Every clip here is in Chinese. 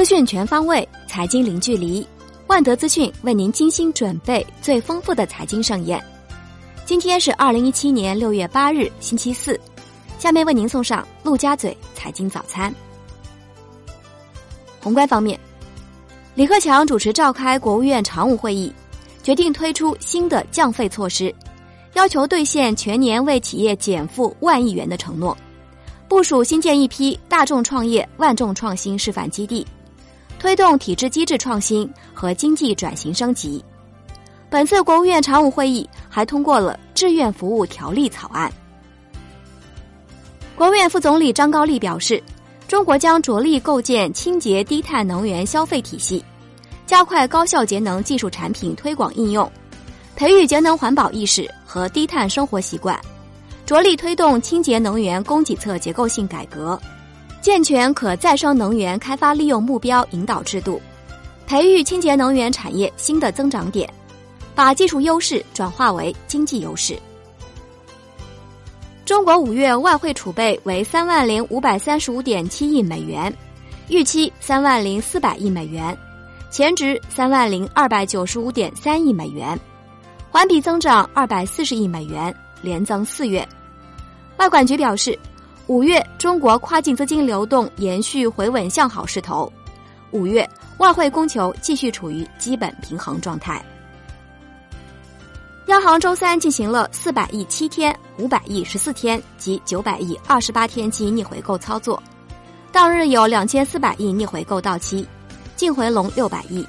资讯全方位，财经零距离。万德资讯为您精心准备最丰富的财经盛宴。今天是二零一七年六月八日，星期四。下面为您送上陆家嘴财经早餐。宏观方面，李克强主持召开国务院常务会议，决定推出新的降费措施，要求兑现全年为企业减负万亿元的承诺，部署新建一批大众创业、万众创新示范基地。推动体制机制创新和经济转型升级。本次国务院常务会议还通过了志愿服务条例草案。国务院副总理张高丽表示，中国将着力构建清洁低碳能源消费体系，加快高效节能技术产品推广应用，培育节能环保意识和低碳生活习惯，着力推动清洁能源供给侧结构性改革。健全可再生能源开发利用目标引导制度，培育清洁能源产业新的增长点，把技术优势转化为经济优势。中国五月外汇储备为三万零五百三十五点七亿美元，预期三万零四百亿美元，前值三万零二百九十五点三亿美元，环比增长二百四十亿美元，连增四月。外管局表示。五月，中国跨境资金流动延续回稳向好势头。五月，外汇供求继续处于基本平衡状态。央行周三进行了四百亿七天、五百亿十四天及九百亿二十八天期逆回购操作，当日有两千四百亿逆回购到期，净回笼六百亿，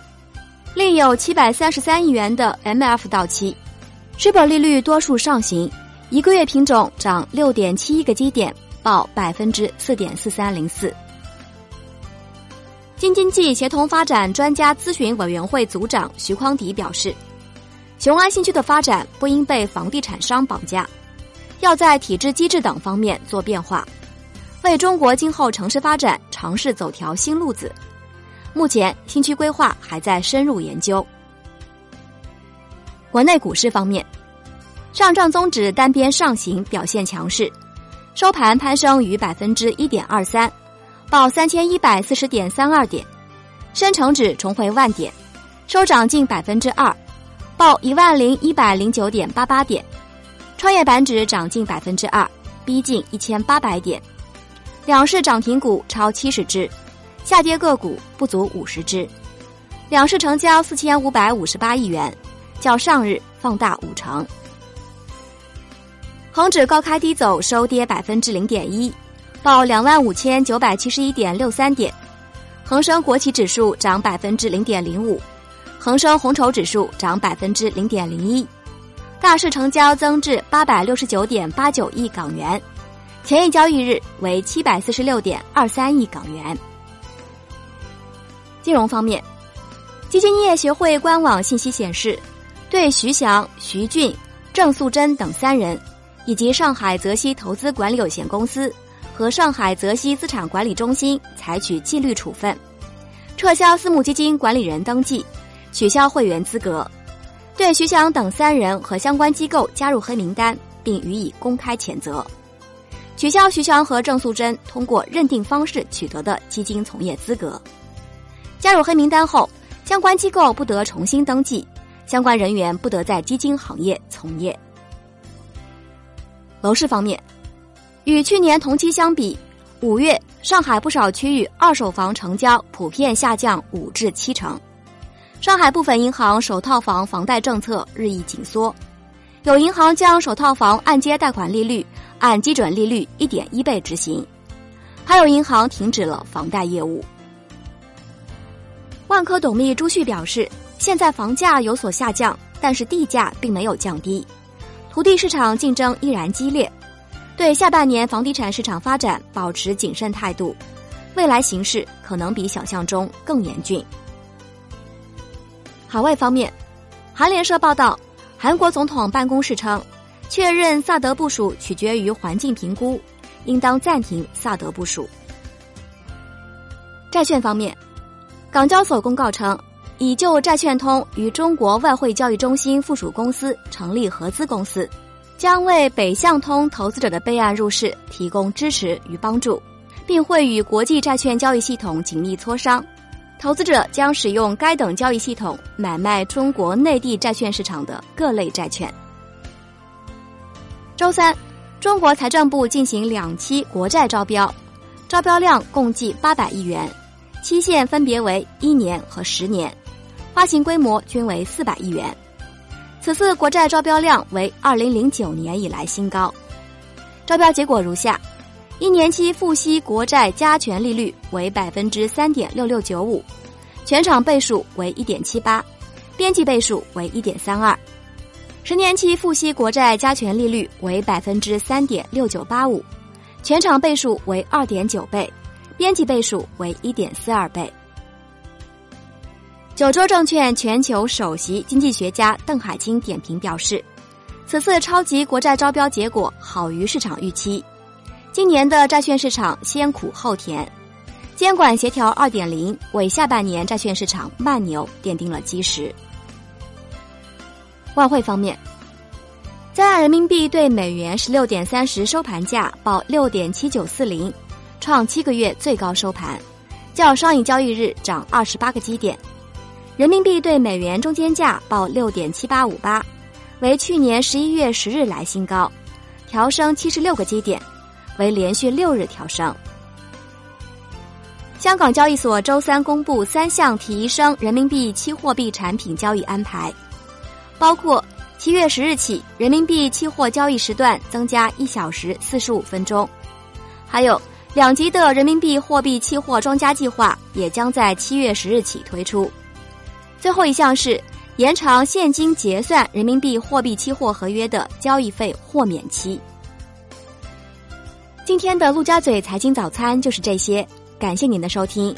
另有七百三十三亿元的 MF 到期。s h 利率多数上行，一个月品种涨六点七一个基点。报百分之四点四三零四。京津冀协同发展专家咨询委员会组长徐匡迪表示，雄安新区的发展不应被房地产商绑架，要在体制机制等方面做变化，为中国今后城市发展尝试走条新路子。目前新区规划还在深入研究。国内股市方面，上证综指单边上行表现强势。收盘攀升逾百分之一点二三，报三千一百四十点三二点；深成指重回万点，收涨近百分之二，报一万零一百零九点八八点；创业板指涨近百分之二，逼近一千八百点。两市涨停股超七十只，下跌个股不足五十只。两市成交四千五百五十八亿元，较上日放大五成。恒指高开低走，收跌百分之零点一，报两万五千九百七十一点六三点。恒生国企指数涨百分之零点零五，恒生红筹指数涨百分之零点零一。大市成交增至八百六十九点八九亿港元，前一交易日为七百四十六点二三亿港元。金融方面，基金业协会官网信息显示，对徐翔、徐俊、郑素贞等三人。以及上海泽熙投资管理有限公司和上海泽熙资产管理中心采取纪律处分，撤销私募基金管理人登记，取消会员资格，对徐翔等三人和相关机构加入黑名单，并予以公开谴责，取消徐翔和郑素贞通过认定方式取得的基金从业资格。加入黑名单后，相关机构不得重新登记，相关人员不得在基金行业从业。楼市方面，与去年同期相比，五月上海不少区域二手房成交普遍下降五至七成。上海部分银行首套房房贷政策日益紧缩，有银行将首套房按揭贷款利率按基准利率一点一倍执行，还有银行停止了房贷业务。万科董秘朱旭表示，现在房价有所下降，但是地价并没有降低。土地市场竞争依然激烈，对下半年房地产市场发展保持谨慎态度，未来形势可能比想象中更严峻。海外方面，韩联社报道，韩国总统办公室称，确认萨德部署取决于环境评估，应当暂停萨德部署。债券方面，港交所公告称。已就债券通与中国外汇交易中心附属公司成立合资公司，将为北向通投资者的备案入市提供支持与帮助，并会与国际债券交易系统紧密磋商，投资者将使用该等交易系统买卖中国内地债券市场的各类债券。周三，中国财政部进行两期国债招标，招标量共计八百亿元，期限分别为一年和十年，发行规模均为四百亿元。此次国债招标量为二零零九年以来新高。招标结果如下：一年期付息国债加权利率为百分之三点六六九五，全场倍数为一点七八，边际倍数为一点三二。十年期付息国债加权利率为百分之三点六九八五，全场倍数为二点九倍，边际倍数为一点四二倍。九州证券全球首席经济学家邓海清点评表示，此次超级国债招标结果好于市场预期。今年的债券市场先苦后甜，监管协调二点零为下半年债券市场慢牛奠定了基石。外汇方面，在人民币对美元十六点三十收盘价报六点七九四零，创七个月最高收盘，较上一交易日涨二十八个基点。人民币对美元中间价报六点七八五八，为去年十一月十日来新高，调升七十六个基点，为连续六日调升。香港交易所周三公布三项提升人民币期货币产品交易安排。包括七月十日起，人民币期货交易时段增加一小时四十五分钟，还有两级的人民币货币期货庄家计划也将在七月十日起推出。最后一项是延长现金结算人民币货币期货合约的交易费豁免期。今天的陆家嘴财经早餐就是这些，感谢您的收听，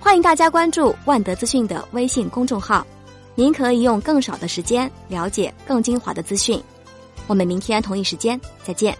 欢迎大家关注万德资讯的微信公众号。您可以用更少的时间了解更精华的资讯。我们明天同一时间再见。